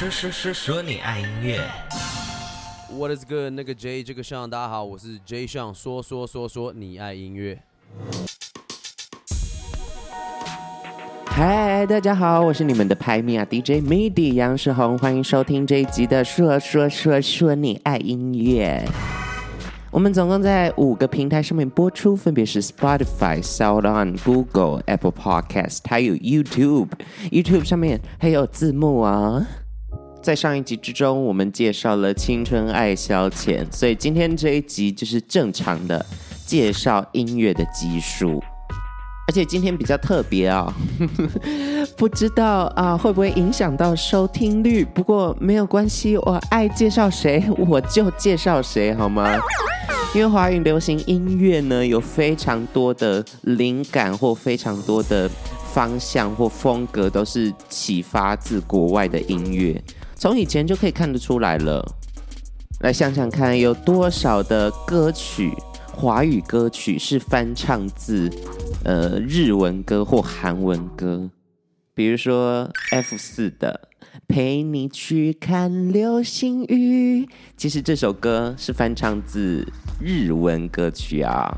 说说说说你爱音乐。What is good？那个 J 这个上，大家好，我是 J 上，说说说说你爱音乐。嗨，大家好，我是你们的拍米啊 DJ MIDI 杨世宏，欢迎收听这一集的说说说说你爱音乐。我们总共在五个平台上面播出，分别是 Spotify、SoundOn、Google、Apple Podcast，还有 YouTube。YouTube 上面还有字幕啊。在上一集之中，我们介绍了青春爱消遣，所以今天这一集就是正常的介绍音乐的集数。而且今天比较特别啊、哦，不知道啊会不会影响到收听率？不过没有关系，我爱介绍谁我就介绍谁，好吗？因为华语流行音乐呢，有非常多的灵感或非常多的方向或风格，都是启发自国外的音乐，从以前就可以看得出来了。来想想看，有多少的歌曲？华语歌曲是翻唱自呃日文歌或韩文歌，比如说 F 四的《陪你去看流星雨》，其实这首歌是翻唱自日文歌曲啊。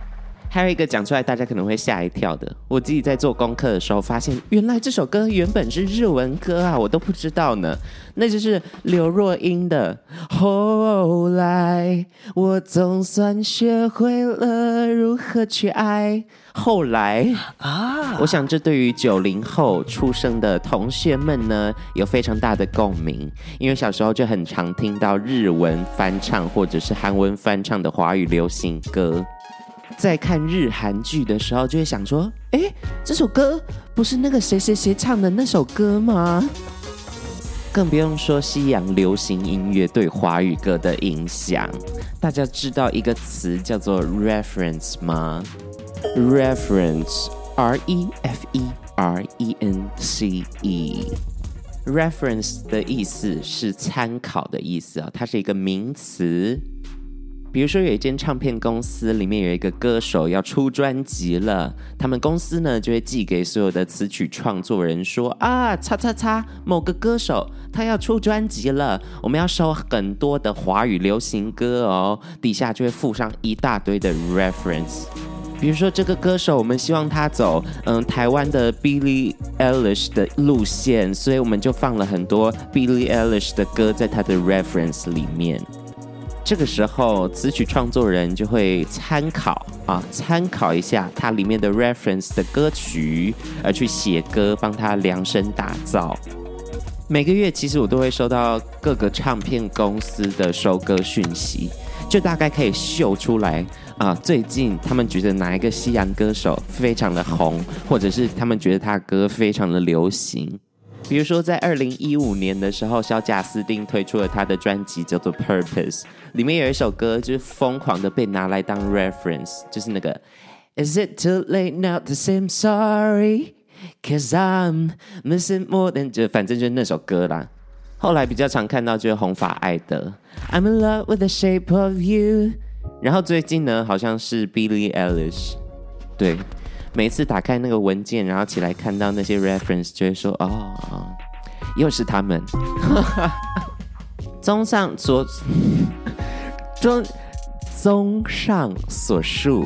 还有一个讲出来大家可能会吓一跳的，我自己在做功课的时候发现，原来这首歌原本是日文歌啊，我都不知道呢。那就是刘若英的《后来》，我总算学会了如何去爱。后来啊，我想这对于九零后出生的同学们呢，有非常大的共鸣，因为小时候就很常听到日文翻唱或者是韩文翻唱的华语流行歌。在看日韩剧的时候，就会想说：哎，这首歌不是那个谁谁谁唱的那首歌吗？更不用说西洋流行音乐对华语歌的影响。大家知道一个词叫做 reference 吗？reference，R E F E R E N C E。reference 的意思是参考的意思啊，它是一个名词。比如说，有一间唱片公司，里面有一个歌手要出专辑了，他们公司呢就会寄给所有的词曲创作人说啊，叉叉叉，某个歌手他要出专辑了，我们要收很多的华语流行歌哦，底下就会附上一大堆的 reference。比如说这个歌手，我们希望他走嗯台湾的 Billie Eilish 的路线，所以我们就放了很多 Billie Eilish 的歌在他的 reference 里面。这个时候，词曲创作人就会参考啊，参考一下它里面的 reference 的歌曲，而去写歌，帮他量身打造。每个月，其实我都会收到各个唱片公司的收歌讯息，就大概可以秀出来啊，最近他们觉得哪一个西洋歌手非常的红，或者是他们觉得他歌非常的流行。比如说，在二零一五年的时候，小贾斯汀推出了他的专辑，叫做《Purpose》，里面有一首歌就是疯狂的被拿来当 reference，就是那个 Is it too late now to say I'm sorry? Cause I'm missing more than 就反正就是那首歌啦。后来比较常看到就是红发艾德，I'm in love with the shape of you。然后最近呢，好像是 Billie Eilish，对。每次打开那个文件，然后起来看到那些 reference，就会说：“哦，又是他们。”综上所综综上所述，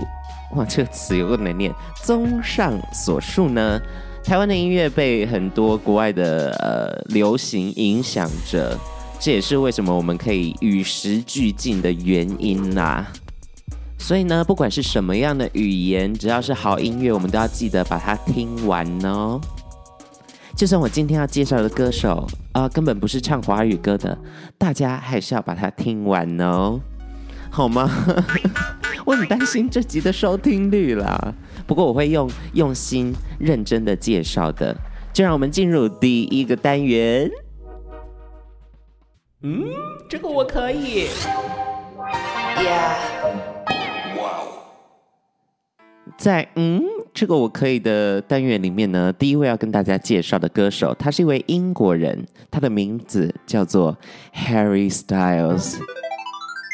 哇，这个词有个难念。综上所述呢，台湾的音乐被很多国外的呃流行影响着，这也是为什么我们可以与时俱进的原因呐、所以呢，不管是什么样的语言，只要是好音乐，我们都要记得把它听完哦。就算我今天要介绍的歌手啊、呃，根本不是唱华语歌的，大家还是要把它听完哦，好吗？我很担心这集的收听率啦。不过我会用用心、认真的介绍的。就让我们进入第一个单元。嗯，这个我可以。Yeah。在嗯，这个我可以的单元里面呢，第一位要跟大家介绍的歌手，他是一位英国人，他的名字叫做 Harry Styles。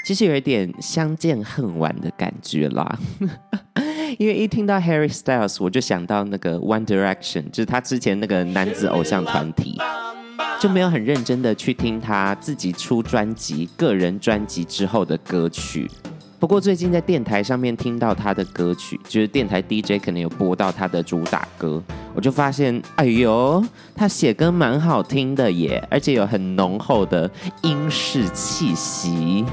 其实有一点相见恨晚的感觉啦，因为一听到 Harry Styles，我就想到那个 One Direction，就是他之前那个男子偶像团体。就没有很认真的去听他自己出专辑、个人专辑之后的歌曲。不过最近在电台上面听到他的歌曲，就是电台 DJ 可能有播到他的主打歌，我就发现，哎呦，他写歌蛮好听的耶，而且有很浓厚的英式气息。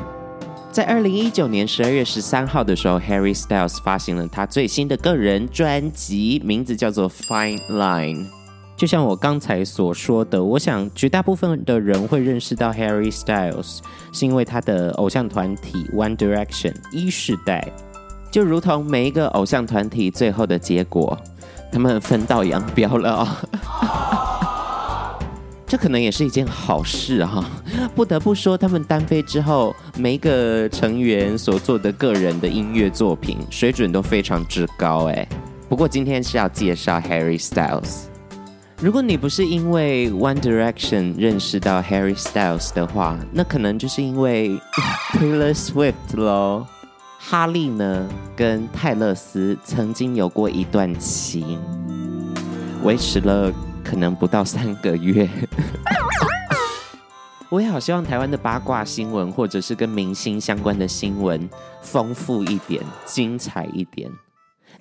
在二零一九年十二月十三号的时候，Harry Styles 发行了他最新的个人专辑，名字叫做《Fine Line》。就像我刚才所说的，我想绝大部分的人会认识到 Harry Styles，是因为他的偶像团体 One Direction 一世代。就如同每一个偶像团体最后的结果，他们分道扬镳了哦。这可能也是一件好事哈。不得不说，他们单飞之后，每一个成员所做的个人的音乐作品水准都非常之高哎。不过今天是要介绍 Harry Styles。如果你不是因为 One Direction 认识到 Harry Styles 的话，那可能就是因为 Taylor Swift 喽。哈利呢，跟泰勒斯曾经有过一段情，维持了可能不到三个月。我也好希望台湾的八卦新闻，或者是跟明星相关的新闻，丰富一点，精彩一点。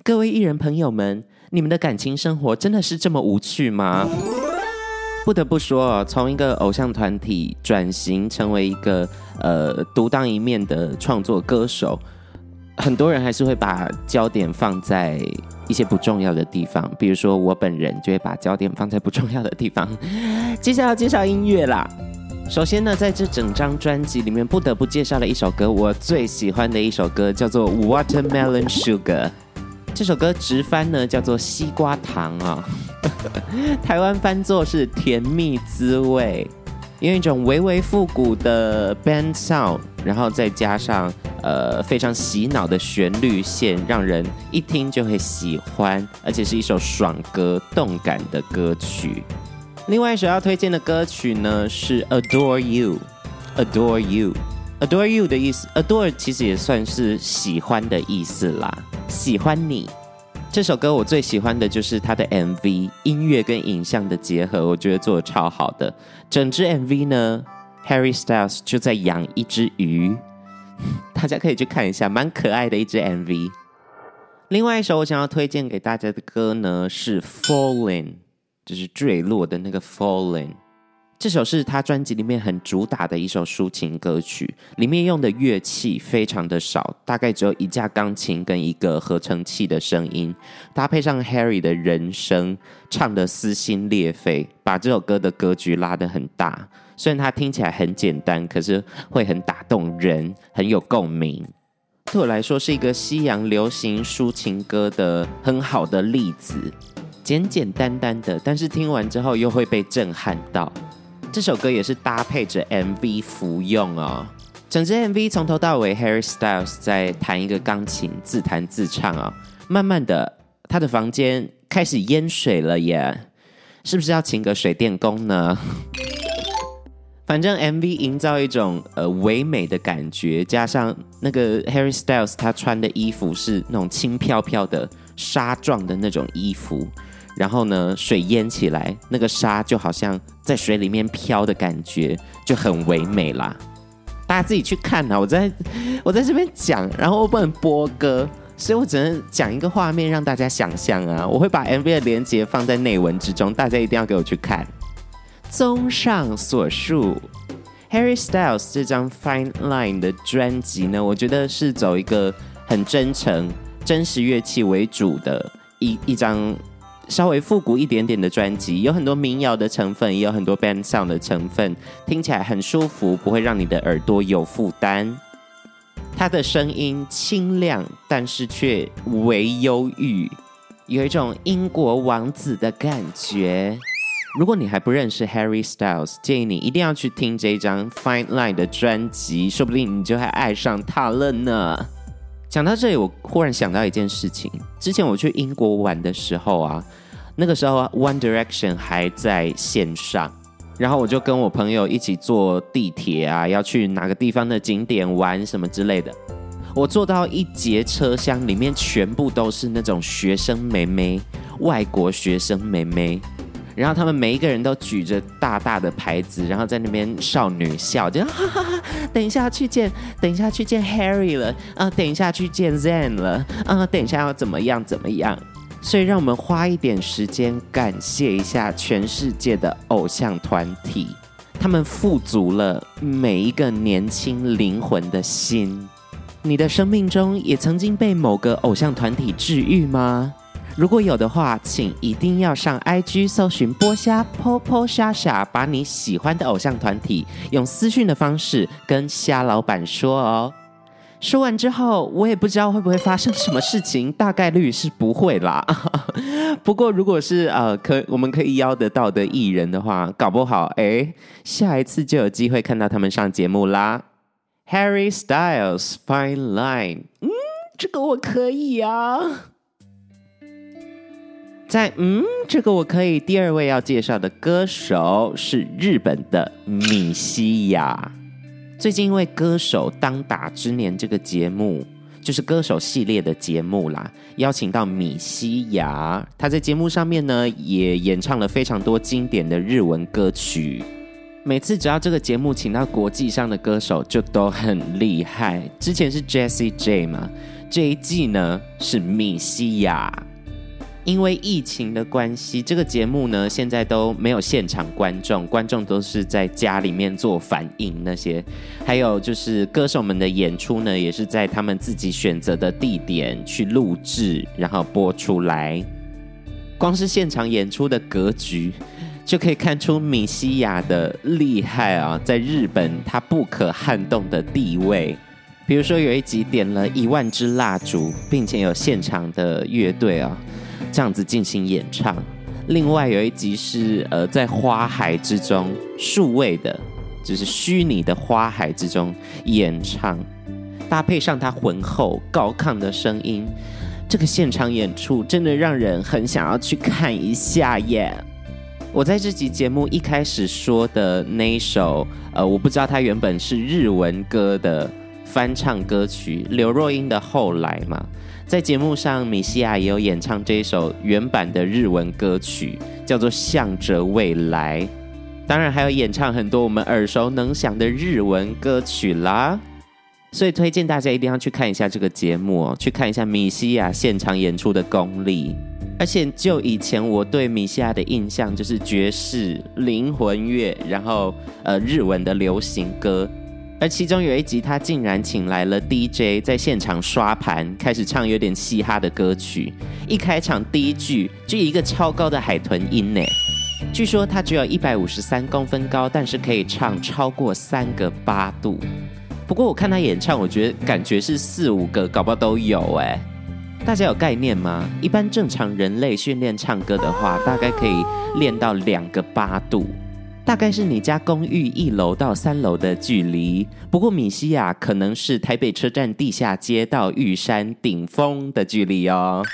各位艺人朋友们。你们的感情生活真的是这么无趣吗？不得不说，从一个偶像团体转型成为一个呃独当一面的创作歌手，很多人还是会把焦点放在一些不重要的地方。比如说我本人就会把焦点放在不重要的地方。接下来要介绍音乐啦。首先呢，在这整张专辑里面，不得不介绍了一首歌，我最喜欢的一首歌叫做《Watermelon Sugar》。这首歌直翻呢叫做《西瓜糖》啊，台湾翻作是《甜蜜滋味》，用一种微微复古的 band sound，然后再加上呃非常洗脑的旋律线，让人一听就会喜欢，而且是一首爽歌、动感的歌曲。另外一首要推荐的歌曲呢是《Adore You》，Adore You，Adore You 的意思，Adore 其实也算是喜欢的意思啦。喜欢你这首歌，我最喜欢的就是它的 MV，音乐跟影像的结合，我觉得做得超好的。整支 MV 呢，Harry Styles 就在养一只鱼，大家可以去看一下，蛮可爱的一支 MV。另外一首我想要推荐给大家的歌呢是 Falling，就是坠落的那个 Falling。这首是他专辑里面很主打的一首抒情歌曲，里面用的乐器非常的少，大概只有一架钢琴跟一个合成器的声音，搭配上 Harry 的人声，唱得撕心裂肺，把这首歌的格局拉得很大。虽然它听起来很简单，可是会很打动人，很有共鸣。对我来说，是一个西洋流行抒情歌的很好的例子，简简单单的，但是听完之后又会被震撼到。这首歌也是搭配着 MV 服用哦。整支 MV 从头到尾，Harry Styles 在弹一个钢琴，自弹自唱啊、哦。慢慢的，他的房间开始淹水了耶，是不是要请个水电工呢？反正 MV 营造一种呃唯美的感觉，加上那个 Harry Styles 他穿的衣服是那种轻飘飘的纱状的那种衣服。然后呢，水淹起来，那个沙就好像在水里面飘的感觉，就很唯美啦。大家自己去看啊，我在 我在这边讲，然后我不能播歌，所以我只能讲一个画面让大家想象啊。我会把 MV 的连接放在内文之中，大家一定要给我去看。综上所述，Harry Styles 这张 Fine Line 的专辑呢，我觉得是走一个很真诚、真实乐器为主的一一张。稍微复古一点点的专辑，有很多民谣的成分，也有很多 band sound 的成分，听起来很舒服，不会让你的耳朵有负担。他的声音清亮，但是却微忧郁，有一种英国王子的感觉。如果你还不认识 Harry Styles，建议你一定要去听这张 Fine Line 的专辑，说不定你就会爱上他了呢。讲到这里，我忽然想到一件事情。之前我去英国玩的时候啊，那个时候 One Direction 还在线上，然后我就跟我朋友一起坐地铁啊，要去哪个地方的景点玩什么之类的。我坐到一节车厢，里面全部都是那种学生妹妹，外国学生妹妹。然后他们每一个人都举着大大的牌子，然后在那边少女笑，就哈哈哈，等一下去见，等一下去见 Harry 了，啊、等一下去见 Zen 了，啊、等一下要怎么样怎么样。所以让我们花一点时间感谢一下全世界的偶像团体，他们富足了每一个年轻灵魂的心。你的生命中也曾经被某个偶像团体治愈吗？如果有的话，请一定要上 IG 搜寻波虾 Popo 虾虾，把你喜欢的偶像团体用私讯的方式跟虾老板说哦。说完之后，我也不知道会不会发生什么事情，大概率是不会啦。不过如果是呃可我们可以邀得到的艺人的话，搞不好哎，下一次就有机会看到他们上节目啦。Harry Styles Fine Line，嗯，这个我可以啊。在嗯，这个我可以。第二位要介绍的歌手是日本的米西亚。最近因为《歌手当打之年》这个节目，就是歌手系列的节目啦，邀请到米西亚，他在节目上面呢也演唱了非常多经典的日文歌曲。每次只要这个节目请到国际上的歌手，就都很厉害。之前是 Jessie J 嘛，这一季呢是米西亚。因为疫情的关系，这个节目呢现在都没有现场观众，观众都是在家里面做反应那些。还有就是歌手们的演出呢，也是在他们自己选择的地点去录制，然后播出来。光是现场演出的格局。就可以看出米西亚的厉害啊，在日本他不可撼动的地位。比如说有一集点了一万支蜡烛，并且有现场的乐队啊，这样子进行演唱。另外有一集是呃在花海之中，数位的，就是虚拟的花海之中演唱，搭配上他浑厚高亢的声音，这个现场演出真的让人很想要去看一下耶。我在这集节目一开始说的那一首，呃，我不知道它原本是日文歌的翻唱歌曲，刘若英的《后来》嘛，在节目上米西亚也有演唱这一首原版的日文歌曲，叫做《向着未来》，当然还有演唱很多我们耳熟能详的日文歌曲啦，所以推荐大家一定要去看一下这个节目哦，去看一下米西亚现场演出的功力。而且就以前我对米西亚的印象就是爵士、灵魂乐，然后呃日文的流行歌，而其中有一集他竟然请来了 DJ 在现场刷盘，开始唱有点嘻哈的歌曲。一开场第一句就一个超高的海豚音呢，据说他只有一百五十三公分高，但是可以唱超过三个八度。不过我看他演唱，我觉得感觉是四五个，搞不好都有哎。大家有概念吗？一般正常人类训练唱歌的话，大概可以练到两个八度，大概是你家公寓一楼到三楼的距离。不过米西亚可能是台北车站地下街到玉山顶峰的距离哦。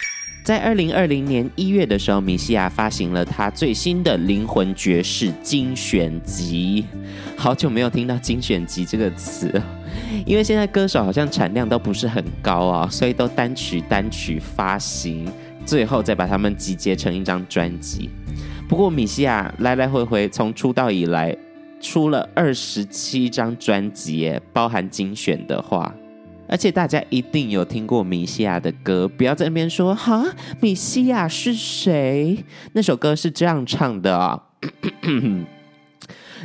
在二零二零年一月的时候，米西亚发行了他最新的灵魂爵士精选集。好久没有听到精选集这个词。因为现在歌手好像产量都不是很高啊，所以都单曲单曲发行，最后再把他们集结成一张专辑。不过米西亚来来回回从出道以来出了二十七张专辑，包含精选的话，而且大家一定有听过米西亚的歌，不要在那边说哈，米西亚是谁？那首歌是这样唱的啊。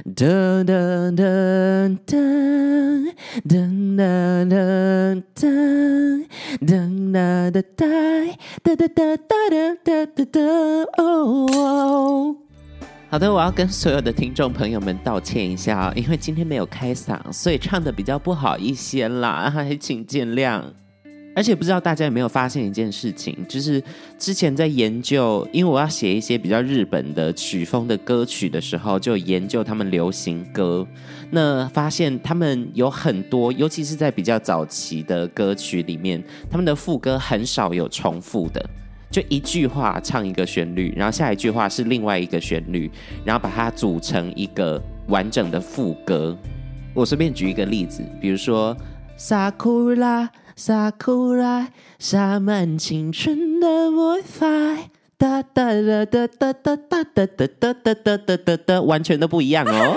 哒哒哒哒哒哒哒哒哒哒哒哒哒哒哒哒哒哒哒哦！好的，我要跟所有的听众朋友们道歉一下，因为今天没有开嗓，所以唱得比较不好一些啦，还请见谅。而且不知道大家有没有发现一件事情，就是之前在研究，因为我要写一些比较日本的曲风的歌曲的时候，就研究他们流行歌。那发现他们有很多，尤其是在比较早期的歌曲里面，他们的副歌很少有重复的，就一句话唱一个旋律，然后下一句话是另外一个旋律，然后把它组成一个完整的副歌。我随便举一个例子，比如说萨库拉。萨库拉，洒满青春的魔法，哒哒哒哒哒哒哒哒哒哒哒哒哒哒，完全都不一样哦。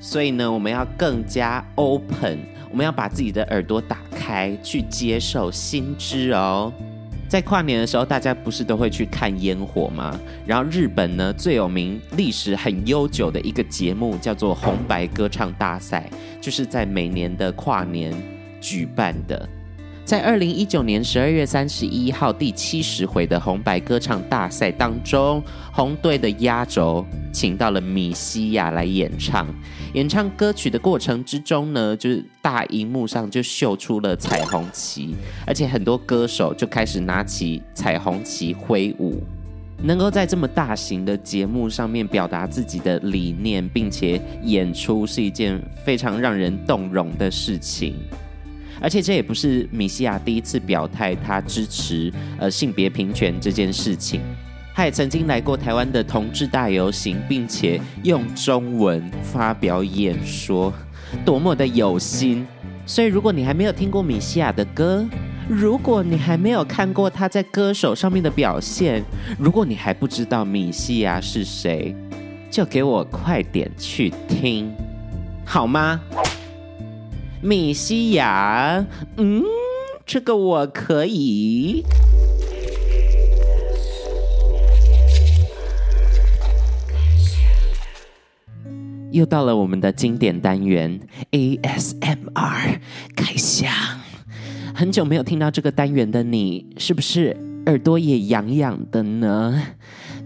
所以呢，我们要更加 open，我们要把自己的耳朵打开，去接受新知哦。在跨年的时候，大家不是都会去看烟火吗？然后日本呢，最有名、历史很悠久的一个节目叫做红白歌唱大赛，就是在每年的跨年举办的。在二零一九年十二月三十一号第七十回的红白歌唱大赛当中，红队的压轴请到了米西亚来演唱。演唱歌曲的过程之中呢，就是大荧幕上就秀出了彩虹旗，而且很多歌手就开始拿起彩虹旗挥舞。能够在这么大型的节目上面表达自己的理念，并且演出，是一件非常让人动容的事情。而且这也不是米西亚第一次表态，他支持呃性别平权这件事情。他也曾经来过台湾的同志大游行，并且用中文发表演说，多么的有心。所以，如果你还没有听过米西亚的歌，如果你还没有看过他在歌手上面的表现，如果你还不知道米西亚是谁，就给我快点去听，好吗？米西亚，嗯，这个我可以。又到了我们的经典单元 ASMR 开箱。很久没有听到这个单元的你，是不是耳朵也痒痒的呢？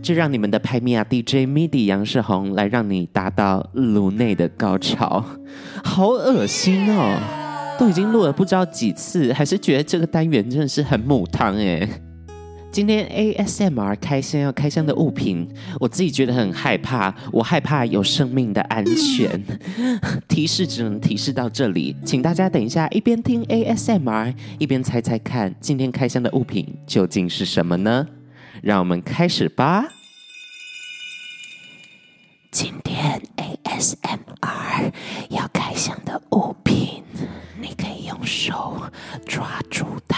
就让你们的拍米亚 DJ MIDI 杨世宏来让你达到颅内的高潮。好恶心哦！都已经录了不知道几次，还是觉得这个单元真的是很母汤哎。今天 ASMR 开箱要开箱的物品，我自己觉得很害怕，我害怕有生命的安全。提示只能提示到这里，请大家等一下一边听 ASMR 一边猜猜看，今天开箱的物品究竟是什么呢？让我们开始吧。今天 ASMR 要开箱的物品，你可以用手抓住它，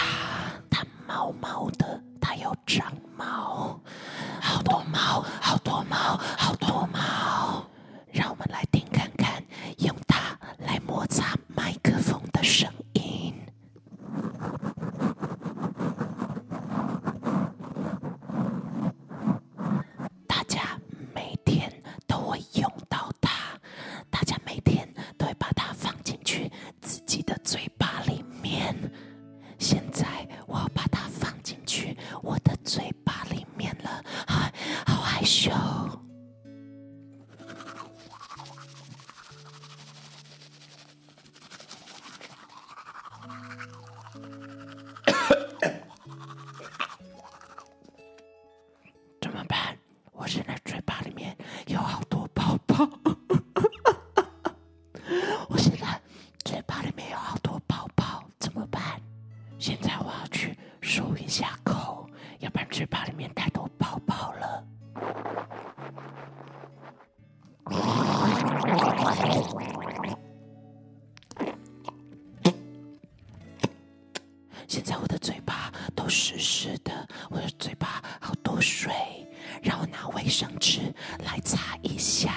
拿卫生纸来擦一下。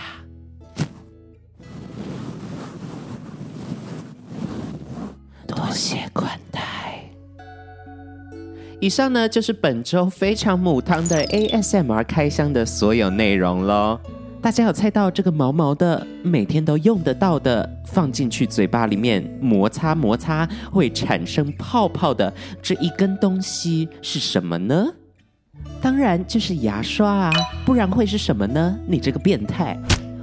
多谢款待。以上呢，就是本周非常母汤的 ASMR 开箱的所有内容喽。大家有猜到这个毛毛的、每天都用得到的，放进去嘴巴里面摩擦摩擦会产生泡泡的这一根东西是什么呢？当然就是牙刷啊，不然会是什么呢？你这个变态！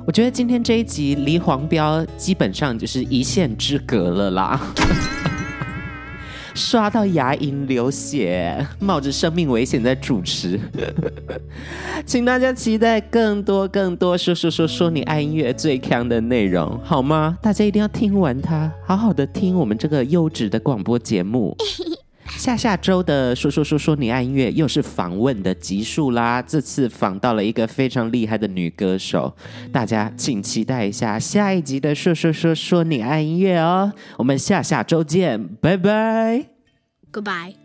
我觉得今天这一集离黄标基本上就是一线之隔了啦。刷到牙龈流血，冒着生命危险在主持，请大家期待更多更多说说说说你爱音乐最强的内容，好吗？大家一定要听完它，好好的听我们这个优质的广播节目。下下周的说说说说你爱音乐又是访问的集数啦，这次访到了一个非常厉害的女歌手，大家请期待一下下一集的说说说说你爱音乐哦，我们下下周见，拜拜，Goodbye。